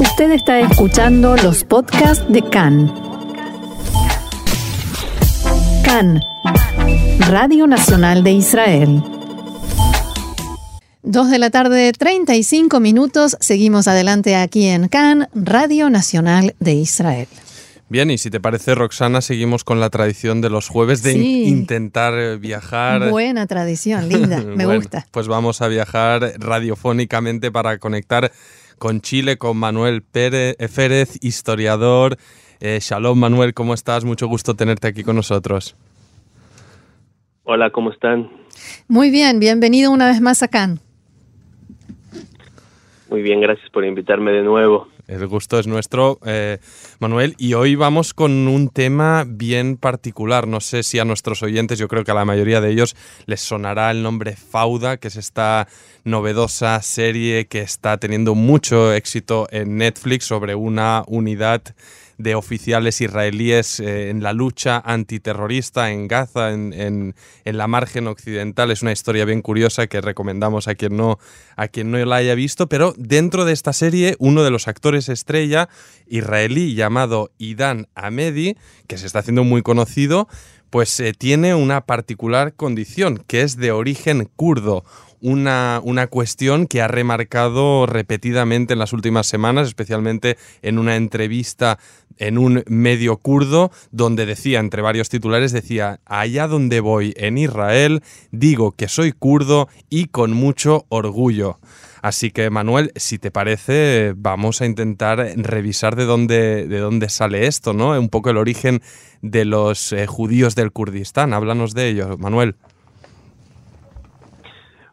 Usted está escuchando los podcasts de CAN. CAN, Radio Nacional de Israel. Dos de la tarde, 35 minutos. Seguimos adelante aquí en CAN, Radio Nacional de Israel. Bien, y si te parece, Roxana, seguimos con la tradición de los jueves de intentar eh, viajar. Buena tradición, linda, me gusta. Pues vamos a viajar radiofónicamente para conectar con Chile, con Manuel Pérez, eh, Férez, historiador. Eh, shalom, Manuel, ¿cómo estás? Mucho gusto tenerte aquí con nosotros. Hola, ¿cómo están? Muy bien, bienvenido una vez más a Cannes. Muy bien, gracias por invitarme de nuevo. El gusto es nuestro, eh, Manuel, y hoy vamos con un tema bien particular. No sé si a nuestros oyentes, yo creo que a la mayoría de ellos les sonará el nombre Fauda, que es esta novedosa serie que está teniendo mucho éxito en Netflix sobre una unidad de oficiales israelíes eh, en la lucha antiterrorista en Gaza, en, en, la margen occidental. Es una historia bien curiosa que recomendamos a quien, no, a quien no la haya visto, pero dentro de esta serie uno de los actores estrella israelí llamado Idan Amedi, que se está haciendo muy conocido, pues eh, tiene una particular condición, que es de origen kurdo una, una cuestión que ha remarcado repetidamente en las últimas semanas, especialmente en una entrevista en un medio kurdo, donde decía, entre varios titulares, decía, allá donde voy en Israel, digo que soy kurdo y con mucho orgullo. Así que Manuel, si te parece, vamos a intentar revisar de dónde, de dónde sale esto, ¿no? Un poco el origen de los eh, judíos del Kurdistán. Háblanos de ello, Manuel.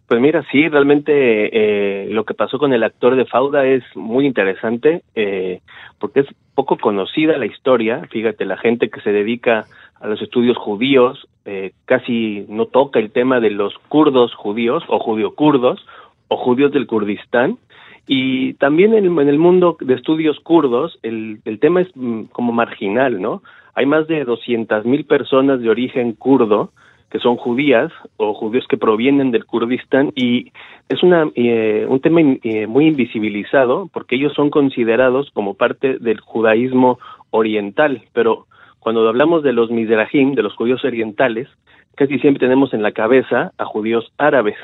Pues mira, sí, realmente eh, lo que pasó con el actor de Fauda es muy interesante eh, porque es poco conocida la historia. Fíjate, la gente que se dedica a los estudios judíos eh, casi no toca el tema de los kurdos judíos o judío-kurdos o judíos del Kurdistán. Y también en, el mundo de estudios kurdos el, el tema es mm, como marginal, ¿no? Hay más de 200.000 personas de origen kurdo que son judías o judíos que provienen del Kurdistán y es una, eh, un tema eh, muy invisibilizado porque ellos son considerados como parte del judaísmo oriental, pero cuando hablamos de los Mizrahim, de los judíos orientales, casi siempre tenemos en la cabeza a judíos árabes.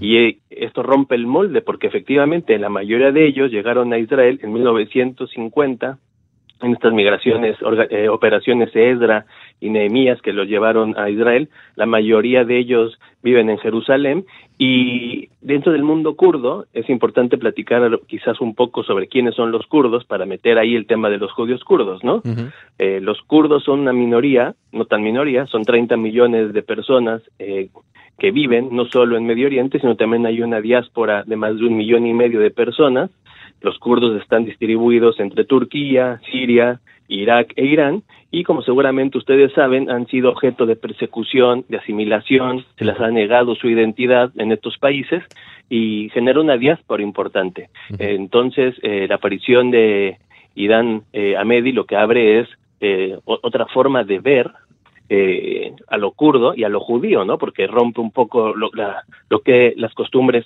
Y eh, esto rompe el molde porque efectivamente la mayoría de ellos llegaron a Israel en 1950 en estas migraciones, eh, operaciones Esdra y Nehemías que los llevaron a Israel, la mayoría de ellos viven en Jerusalén y dentro del mundo kurdo es importante platicar quizás un poco sobre quiénes son los kurdos para meter ahí el tema de los judíos kurdos, ¿no? eh, los kurdos son una minoría, no tan minoría, son 30 millones de personas eh, que viven no solo en Medio Oriente, sino también hay una diáspora de más de un millón y medio de personas los kurdos están distribuidos entre Turquía, Siria, Irak e Irán y como seguramente ustedes saben han sido objeto de persecución, de asimilación, se les ha negado su identidad en estos países y genera una diáspora importante. Entonces eh, la aparición de Irán eh, Amedi lo que abre es eh, otra forma de ver eh, a lo kurdo y a lo judío, ¿no? Porque rompe un poco lo, la, lo que las costumbres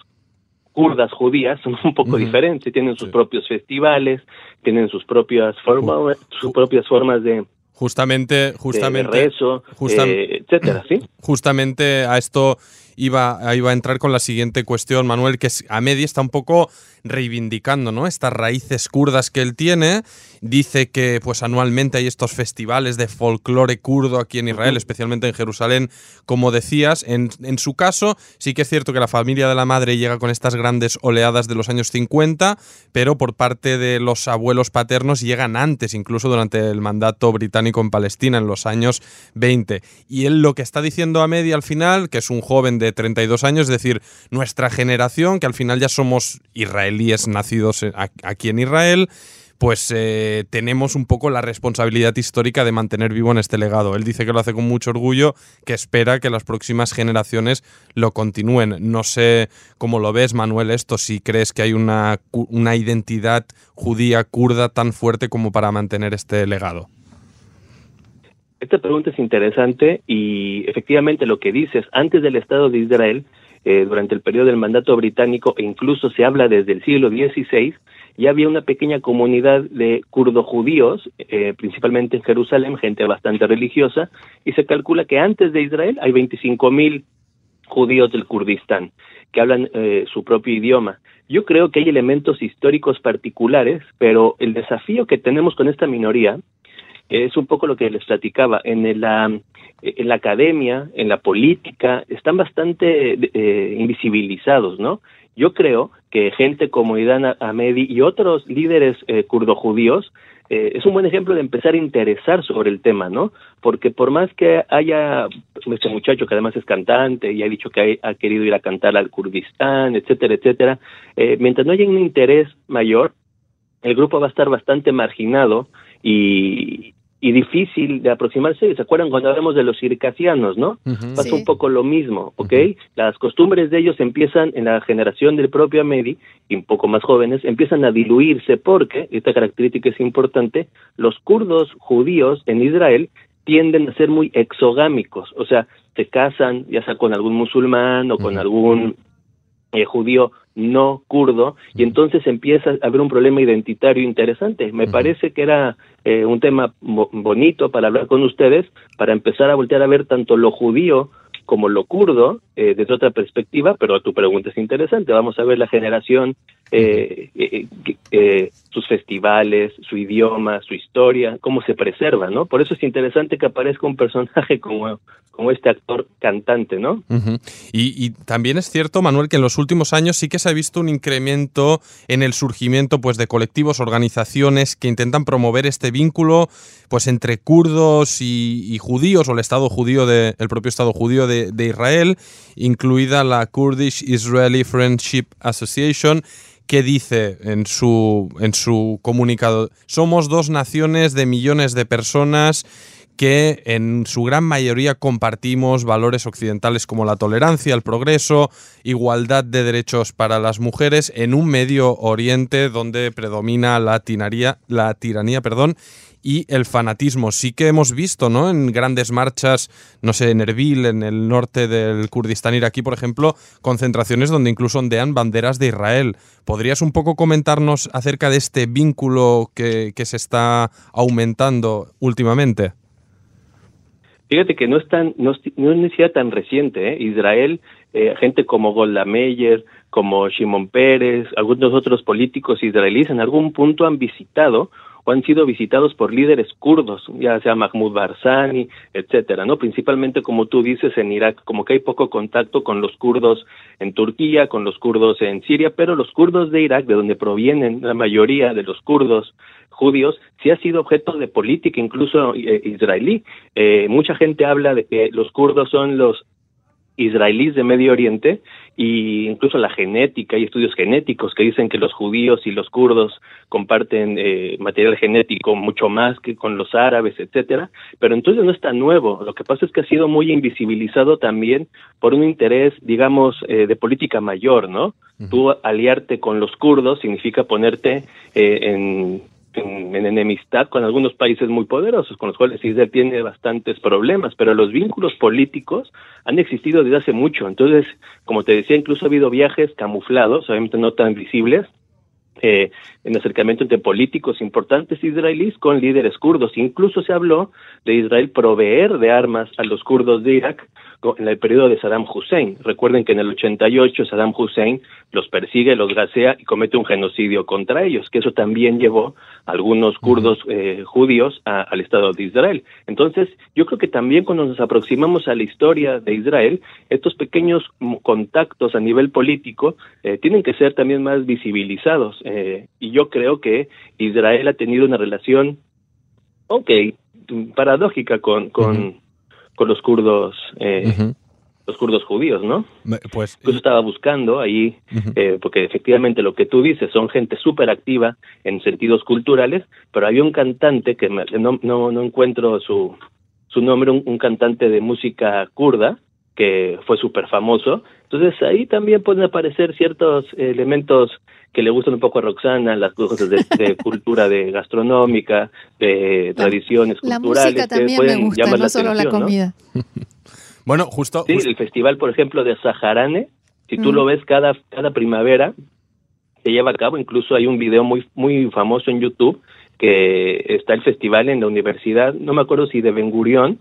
kurdas judías son un poco diferentes, tienen sus propios festivales, tienen sus propias formas, sus propias formas de justamente justamente rezo, eh, etcétera, ¿sí? Justamente a esto iba, iba a entrar con la siguiente cuestión, Manuel, que a media está un poco reivindicando ¿no? estas raíces kurdas que él tiene. Dice que pues anualmente hay estos festivales de folclore kurdo aquí en Israel, especialmente en Jerusalén, como decías. En, en, su caso, sí que es cierto que la familia de la madre llega con estas grandes oleadas de los años 50, pero por parte de los abuelos paternos llegan antes, incluso durante el mandato británico en Palestina, en los años 20. Y él lo que está diciendo a media al final, que es un joven de 32 años, es decir, nuestra generación, que al final ya somos israelíes, israelíes nacidos aquí en Israel, pues eh, tenemos un poco la responsabilidad histórica de mantener vivo en este legado. Él dice que lo hace con mucho orgullo, que espera que las próximas generaciones lo continúen. No sé cómo lo ves, Manuel, esto, si crees que hay una, una identidad judía kurda tan fuerte como para mantener este legado. Esta pregunta es interesante y efectivamente lo que dices, antes del Estado de Israel, eh, durante el periodo del mandato británico e incluso se habla desde el siglo XVI, ya había una pequeña comunidad de kurdo-judíos, eh, principalmente en Jerusalén, gente bastante religiosa, y se calcula que antes de Israel hay 25 mil judíos del Kurdistán que hablan eh, su propio idioma. Yo creo que hay elementos históricos particulares, pero el desafío que tenemos con esta minoría es un poco lo que les platicaba. En la, en la academia, en la política, están bastante eh, invisibilizados, ¿no? Yo creo que gente como Idan Ahmedi y otros líderes eh, kurdo-judíos eh, es un buen ejemplo de empezar a interesar sobre el tema, ¿no? Porque por más que haya este muchacho que además es cantante y ha dicho que ha, querido ir a cantar al Kurdistán, etcétera, etcétera, eh, mientras no haya un interés mayor, el grupo va a estar bastante marginado y, y difícil de aproximarse. ¿Se acuerdan cuando hablamos de los circasianos, no? Pasa un poco lo mismo, ¿ok? Las costumbres de ellos empiezan en la generación del propio Amedi y un poco más jóvenes, empiezan a diluirse porque, esta característica es importante, los kurdos judíos en Israel tienden a ser muy exogámicos, o sea, se casan ya sea con algún musulmán o con algún eh, judío no kurdo, y entonces empieza a haber un problema identitario interesante. Me parece que era eh, un tema bonito para hablar con ustedes, para empezar a voltear a ver tanto lo judío como lo kurdo eh, desde otra perspectiva, pero tu pregunta es interesante. Vamos a ver la generación, eh, eh, sus festivales, su idioma, su historia, cómo se preserva, ¿no? Por eso es interesante que aparezca un personaje como, como este actor cantante, ¿no? y, y, también es cierto, Manuel, que en los últimos años sí que se ha visto un incremento en el surgimiento pues, de colectivos, organizaciones que intentan promover este vínculo pues, entre kurdos y, judíos, o el Estado judío, de, el propio Estado judío de, de Israel, incluida la Kurdish Israeli Friendship Association, que dice en su, en su comunicado, somos dos naciones de millones de personas que en su gran mayoría compartimos valores occidentales como la tolerancia, el progreso, igualdad de derechos para las mujeres en un Medio Oriente donde predomina la, tiraría, la tiranía perdón, y el fanatismo. Sí que hemos visto, ¿no? En grandes marchas, no sé, en Erbil, en el norte del Kurdistán iraquí, por ejemplo, concentraciones donde incluso ondean banderas de Israel. ¿Podrías un poco comentarnos acerca de este vínculo que, se está aumentando últimamente? Fíjate que no es tan, no, es tan reciente, ¿eh? Israel, eh, gente como Golda Meir, como Shimon Pérez, algunos otros políticos israelíes en algún punto han visitado han sido visitados por líderes kurdos, ya sea Mahmoud Barzani, etcétera, ¿no? Principalmente, como tú dices, en Irak, como que hay poco contacto con los kurdos en Turquía, con los kurdos en Siria, pero los kurdos de Irak, de donde provienen la mayoría de los kurdos judíos, sí ha sido objeto de política, incluso eh, israelí. Eh, mucha gente habla de que los kurdos son los israelíes de Medio Oriente y incluso la genética y estudios genéticos que dicen que los judíos y los kurdos comparten eh, material genético mucho más que con los árabes, etcétera, pero entonces no es tan nuevo. Lo que pasa es que ha sido muy invisibilizado también por un interés, digamos, eh, de política mayor, ¿no? Tú aliarte con los kurdos significa ponerte eh, en en, enemistad con algunos países muy poderosos, con los cuales Israel tiene bastantes problemas, pero los vínculos políticos han existido desde hace mucho. Entonces, como te decía, incluso ha habido viajes camuflados, obviamente no tan visibles, eh, en acercamiento entre políticos importantes israelíes con líderes kurdos. Incluso se habló de Israel proveer de armas a los kurdos de Irak en el periodo de Saddam Hussein. Recuerden que en el 88 Saddam Hussein los persigue, los gasea y comete un genocidio contra ellos, que eso también llevó a algunos kurdos eh, judíos al Estado de Israel. Entonces, yo creo que también cuando nos aproximamos a la historia de Israel, estos pequeños contactos a nivel político eh, tienen que ser también más visibilizados. Eh, y yo creo que Israel ha tenido una relación, ok, paradójica con, con, con los kurdos. Eh, los kurdos judíos, ¿no? Pues yo estaba buscando ahí, eh, porque efectivamente lo que tú dices son gente súper activa en sentidos culturales, pero había un cantante que no, no, no encuentro su, su nombre, un, cantante de música kurda, que fue súper famoso. Entonces ahí también pueden aparecer ciertos elementos que le gustan un poco a Roxana, las cosas de, cultura de gastronómica, de tradiciones culturales. La música también me gusta, no solo la comida. bueno, justo... Sí, el festival, por ejemplo, de Saharane, si tú lo ves cada, cada primavera, se lleva a cabo. Incluso hay un video muy, muy famoso en YouTube que está el festival en la universidad, no me acuerdo si de Ben Gurión,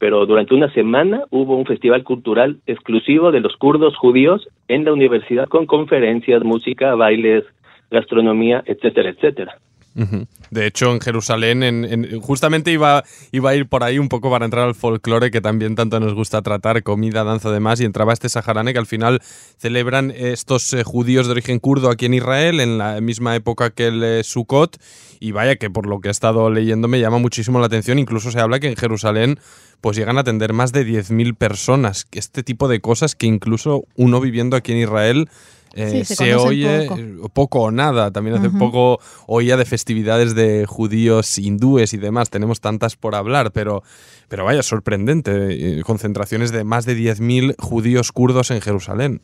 pero durante una semana hubo un festival cultural exclusivo de los kurdos judíos en la universidad con conferencias, música, bailes, gastronomía, etcétera, etcétera. De hecho, en Jerusalén, en, justamente iba, iba a ir por ahí un poco para entrar al folclore que también tanto nos gusta tratar, comida, danza, demás, y entraba este saharane que al final celebran estos eh, judíos de origen kurdo aquí en Israel en la misma época que el eh, Sukkot, y vaya que por lo que he estado leyendo me llama muchísimo la atención, incluso se habla que en Jerusalén pues llegan a atender más de 10.000 personas, este tipo de cosas que incluso uno viviendo aquí en Israel eh, se, oye poco. o nada. También hace poco oía de festividades de judíos hindúes y demás. Tenemos tantas por hablar, pero, pero vaya, sorprendente. Eh, concentraciones de más de 10.000 judíos kurdos en Jerusalén.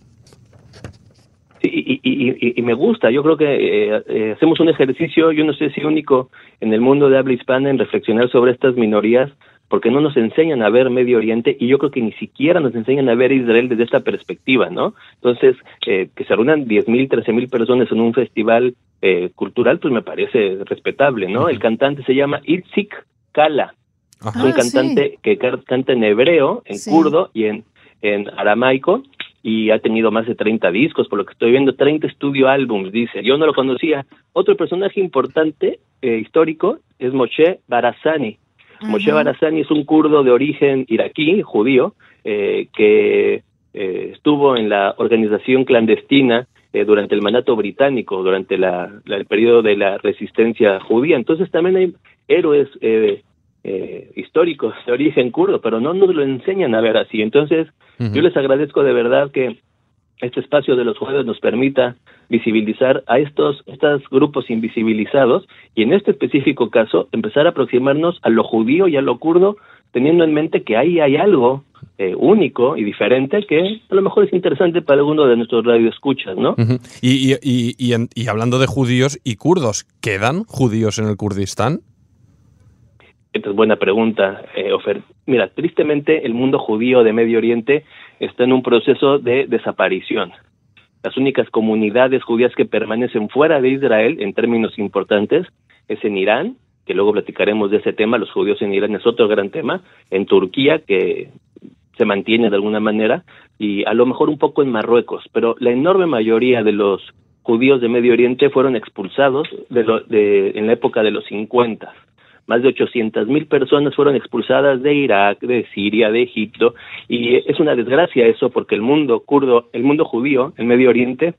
y, y, me gusta. Yo creo que eh, hacemos un ejercicio, yo no sé si único en el mundo de habla hispana, en reflexionar sobre estas minorías porque no nos enseñan a ver Medio Oriente y yo creo que ni siquiera nos enseñan a ver Israel desde esta perspectiva, ¿no? Entonces, eh, que se reúnan 10.000, 13.000 personas en un festival eh, cultural, pues me parece respetable, ¿no? El cantante se llama Itzik Kala, es un ah, cantante que canta en hebreo, en kurdo y en, en aramaico, y ha tenido más de 30 discos, por lo que estoy viendo, 30 estudio álbums, dice. Yo no lo conocía. Otro personaje importante, eh, histórico, es Moshe Barazani, Moshe Barazani es un kurdo de origen iraquí, judío, eh, que eh, estuvo en la organización clandestina eh, durante el mandato británico, durante la, el periodo de la resistencia judía. Entonces también hay héroes históricos de origen kurdo, pero no nos lo enseñan a ver así. Entonces, yo les agradezco de verdad que este espacio de los jueves nos permita visibilizar a estos, estos grupos invisibilizados y en este específico caso empezar a aproximarnos a lo judío y a lo kurdo teniendo en mente que ahí hay algo eh, único y diferente que a lo mejor es interesante para alguno de nuestros radioescuchas, ¿no? y, y, y, y, hablando de judíos y kurdos, ¿quedan judíos en el Kurdistán? Esta es buena pregunta, eh, Ofer. Mira, tristemente el mundo judío de Medio Oriente está en un proceso de desaparición. Las únicas comunidades judías que permanecen fuera de Israel, en términos importantes, es en Irán, que luego platicaremos de ese tema, los judíos en Irán es otro gran tema, en Turquía, que se mantiene de alguna manera, y a lo mejor un poco en Marruecos, pero la enorme mayoría de los judíos de Medio Oriente fueron expulsados de de, en la época de los 50 más de 800 mil personas fueron expulsadas de Irak, de Siria, de Egipto, y es una desgracia eso porque el mundo kurdo, el mundo judío, el Medio Oriente,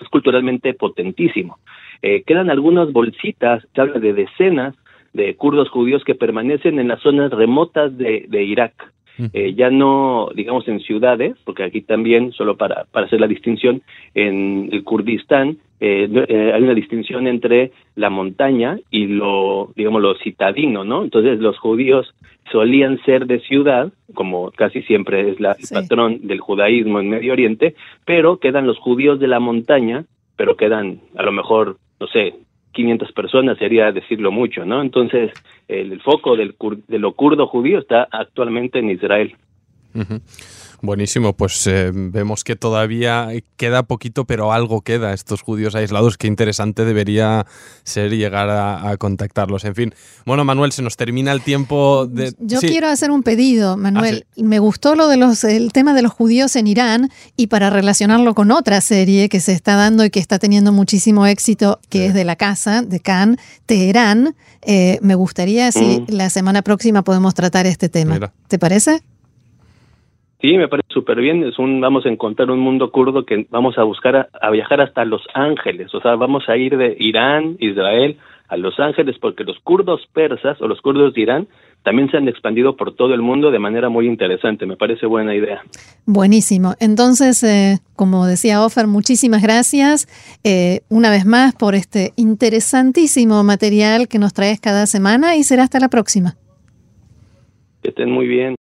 es culturalmente potentísimo. Eh, quedan algunas bolsitas, se habla de decenas de kurdos judíos que permanecen en las zonas remotas de Irak. Eh, ya no, digamos, en ciudades, porque aquí también, solo para, para hacer la distinción, en el Kurdistán eh, eh, hay una distinción entre la montaña y lo, digamos, lo citadino, ¿no? Entonces los judíos solían ser de ciudad, como casi siempre es la, el patrón del judaísmo en Medio Oriente, pero quedan los judíos de la montaña, pero quedan a lo mejor, no sé, 500 personas, sería decirlo mucho, ¿no? Entonces, el, foco del, de lo kurdo judío está actualmente en Israel. Buenísimo, pues eh, vemos que todavía queda poquito, pero algo queda. Estos judíos aislados, qué interesante debería ser llegar a, contactarlos. En fin, bueno, Manuel, se nos termina el tiempo de. Yo quiero hacer un pedido, Manuel. Ah, Me gustó lo de los, el tema de los judíos en Irán y para relacionarlo con otra serie que se está dando y que está teniendo muchísimo éxito, que es de la casa de Khan, Teherán. Eh, me gustaría si mm. la semana próxima podemos tratar este tema. ¿Te parece? Sí, me parece súper bien. Es un, vamos a encontrar un mundo kurdo que vamos a buscar a, viajar hasta Los Ángeles. O sea, vamos a ir de Irán, Israel, a Los Ángeles, porque los kurdos persas o los kurdos de Irán también se han expandido por todo el mundo de manera muy interesante. Me parece buena idea. Buenísimo. Entonces, eh, como decía Ofer, muchísimas gracias eh, una vez más por este interesantísimo material que nos traes cada semana y será hasta la próxima. Que estén muy bien.